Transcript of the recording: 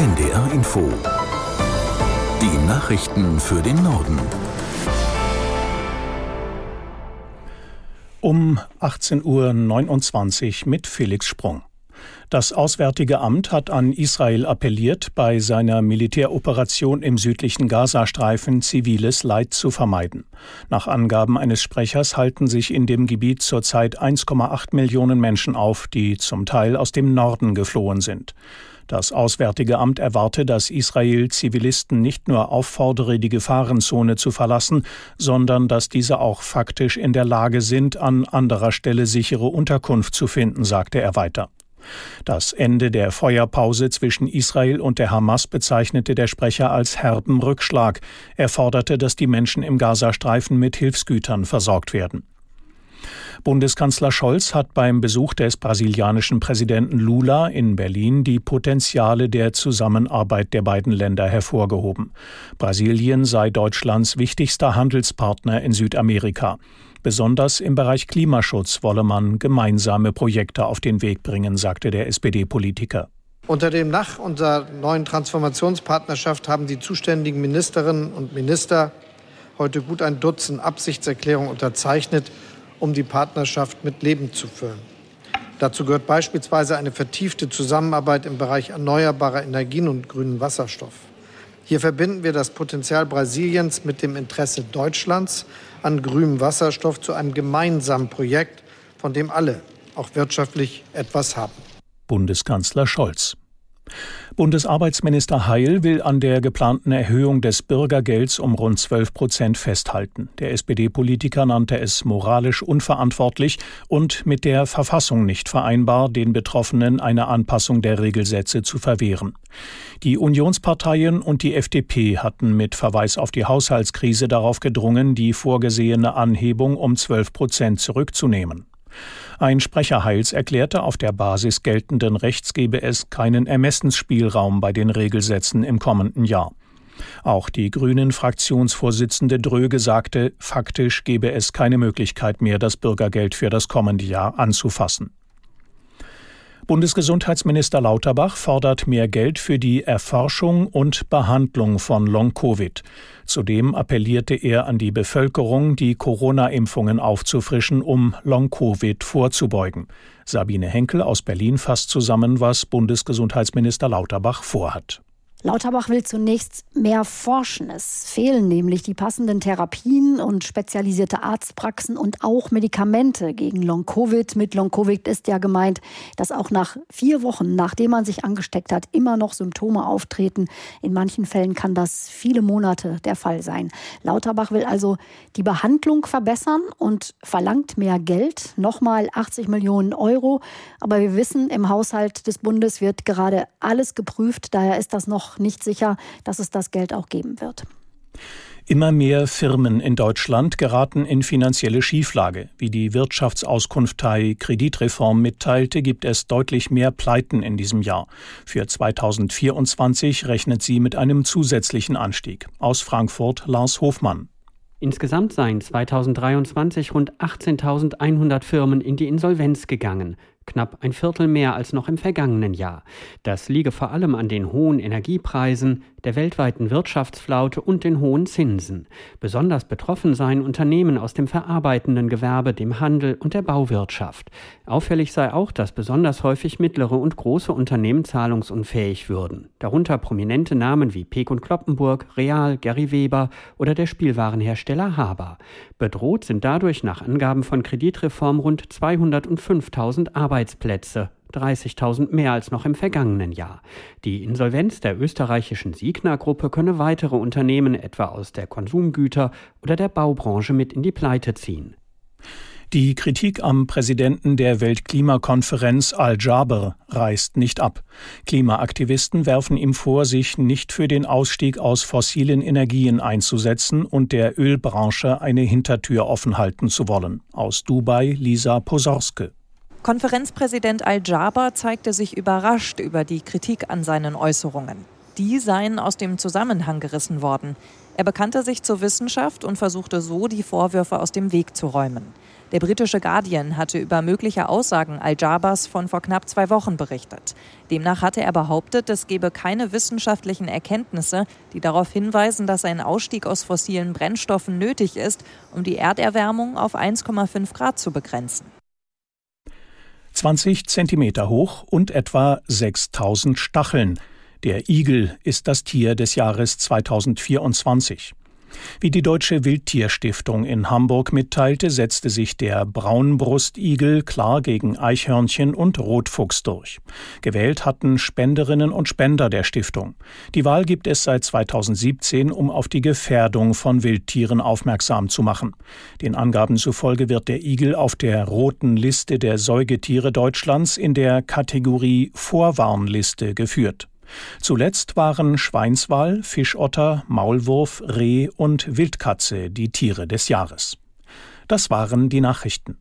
NDR Info. Die Nachrichten für den Norden. Um 18.29 Uhr mit Felix Sprung. Das Auswärtige Amt hat an Israel appelliert, bei seiner Militäroperation im südlichen Gazastreifen ziviles Leid zu vermeiden. Nach Angaben eines Sprechers halten sich in dem Gebiet zurzeit 1,8 Millionen Menschen auf, die zum Teil aus dem Norden geflohen sind. Das Auswärtige Amt erwarte, dass Israel Zivilisten nicht nur auffordere, die Gefahrenzone zu verlassen, sondern dass diese auch faktisch in der Lage sind, an anderer Stelle sichere Unterkunft zu finden, sagte er weiter. Das Ende der Feuerpause zwischen Israel und der Hamas bezeichnete der Sprecher als herben Rückschlag. Er forderte, dass die Menschen im Gazastreifen mit Hilfsgütern versorgt werden. Bundeskanzler Scholz hat beim Besuch des brasilianischen Präsidenten Lula in Berlin die Potenziale der Zusammenarbeit der beiden Länder hervorgehoben. Brasilien sei Deutschlands wichtigster Handelspartner in Südamerika. Besonders im Bereich Klimaschutz wolle man gemeinsame Projekte auf den Weg bringen, sagte der SPD-Politiker. Unter dem Dach unserer neuen Transformationspartnerschaft haben die zuständigen Ministerinnen und Minister heute gut ein Dutzend Absichtserklärungen unterzeichnet, um die Partnerschaft mit Leben zu füllen. Dazu gehört beispielsweise eine vertiefte Zusammenarbeit im Bereich erneuerbarer Energien und grünen Wasserstoff. Hier verbinden wir das Potenzial Brasiliens mit dem Interesse Deutschlands an grünem Wasserstoff zu einem gemeinsamen Projekt, von dem alle, auch wirtschaftlich, etwas haben. Bundeskanzler Scholz. Bundesarbeitsminister Heil will an der geplanten Erhöhung des Bürgergelds um rund 12 Prozent festhalten. Der SPD-Politiker nannte es moralisch unverantwortlich und mit der Verfassung nicht vereinbar, den Betroffenen eine Anpassung der Regelsätze zu verwehren. Die Unionsparteien und die FDP hatten mit Verweis auf die Haushaltskrise darauf gedrungen, die vorgesehene Anhebung um 12 Prozent zurückzunehmen. Ein Sprecher Heils erklärte, auf der Basis geltenden Rechts gebe es keinen Ermessensspielraum bei den Regelsätzen im kommenden Jahr. Auch die Grünen Fraktionsvorsitzende Dröge sagte, faktisch gebe es keine Möglichkeit mehr, das Bürgergeld für das kommende Jahr anzufassen. Bundesgesundheitsminister Lauterbach fordert mehr Geld für die Erforschung und Behandlung von Long-Covid. Zudem appellierte er an die Bevölkerung, die Corona-Impfungen aufzufrischen, um Long-Covid vorzubeugen. Sabine Henkel aus Berlin fasst zusammen, was Bundesgesundheitsminister Lauterbach vorhat. Lauterbach will zunächst mehr forschen. Es fehlen nämlich die passenden Therapien und spezialisierte Arztpraxen und auch Medikamente gegen Long-Covid. Mit Long-Covid ist ja gemeint, dass auch nach vier Wochen, nachdem man sich angesteckt hat, immer noch Symptome auftreten. In manchen Fällen kann das viele Monate der Fall sein. Lauterbach will also die Behandlung verbessern und verlangt mehr Geld, nochmal 80 Millionen Euro. Aber wir wissen, im Haushalt des Bundes wird gerade alles geprüft. Daher ist das noch nicht sicher, dass es das Geld auch geben wird. Immer mehr Firmen in Deutschland geraten in finanzielle Schieflage. Wie die Wirtschaftsauskunftei Kreditreform mitteilte, gibt es deutlich mehr Pleiten in diesem Jahr. Für 2024 rechnet sie mit einem zusätzlichen Anstieg. Aus Frankfurt Lars Hofmann. Insgesamt seien 2023 rund 18.100 Firmen in die Insolvenz gegangen knapp ein Viertel mehr als noch im vergangenen Jahr. Das liege vor allem an den hohen Energiepreisen, der weltweiten Wirtschaftsflaute und den hohen Zinsen. Besonders betroffen seien Unternehmen aus dem verarbeitenden Gewerbe, dem Handel und der Bauwirtschaft. Auffällig sei auch, dass besonders häufig mittlere und große Unternehmen zahlungsunfähig würden. Darunter prominente Namen wie Peek und Kloppenburg, Real, Gary Weber oder der Spielwarenhersteller Haber. Bedroht sind dadurch nach Angaben von Kreditreform rund 205.000 Arbeitsplätze, 30.000 mehr als noch im vergangenen Jahr. Die Insolvenz der österreichischen Signa-Gruppe könne weitere Unternehmen etwa aus der Konsumgüter- oder der Baubranche mit in die Pleite ziehen. Die Kritik am Präsidenten der Weltklimakonferenz Al-Jaber reißt nicht ab. Klimaaktivisten werfen ihm vor, sich nicht für den Ausstieg aus fossilen Energien einzusetzen und der Ölbranche eine Hintertür offen halten zu wollen. Aus Dubai Lisa Posorske. Konferenzpräsident Al-Jaber zeigte sich überrascht über die Kritik an seinen Äußerungen. Die seien aus dem Zusammenhang gerissen worden. Er bekannte sich zur Wissenschaft und versuchte so, die Vorwürfe aus dem Weg zu räumen. Der britische Guardian hatte über mögliche Aussagen Al-Jabars von vor knapp zwei Wochen berichtet. Demnach hatte er behauptet, es gebe keine wissenschaftlichen Erkenntnisse, die darauf hinweisen, dass ein Ausstieg aus fossilen Brennstoffen nötig ist, um die Erderwärmung auf 1,5 Grad zu begrenzen. 20 Zentimeter hoch und etwa 6000 Stacheln. Der Igel ist das Tier des Jahres 2024. Wie die Deutsche Wildtierstiftung in Hamburg mitteilte, setzte sich der Braunbrustigel klar gegen Eichhörnchen und Rotfuchs durch. Gewählt hatten Spenderinnen und Spender der Stiftung. Die Wahl gibt es seit 2017, um auf die Gefährdung von Wildtieren aufmerksam zu machen. Den Angaben zufolge wird der Igel auf der roten Liste der Säugetiere Deutschlands in der Kategorie Vorwarnliste geführt. Zuletzt waren Schweinswal, Fischotter, Maulwurf, Reh und Wildkatze die Tiere des Jahres. Das waren die Nachrichten.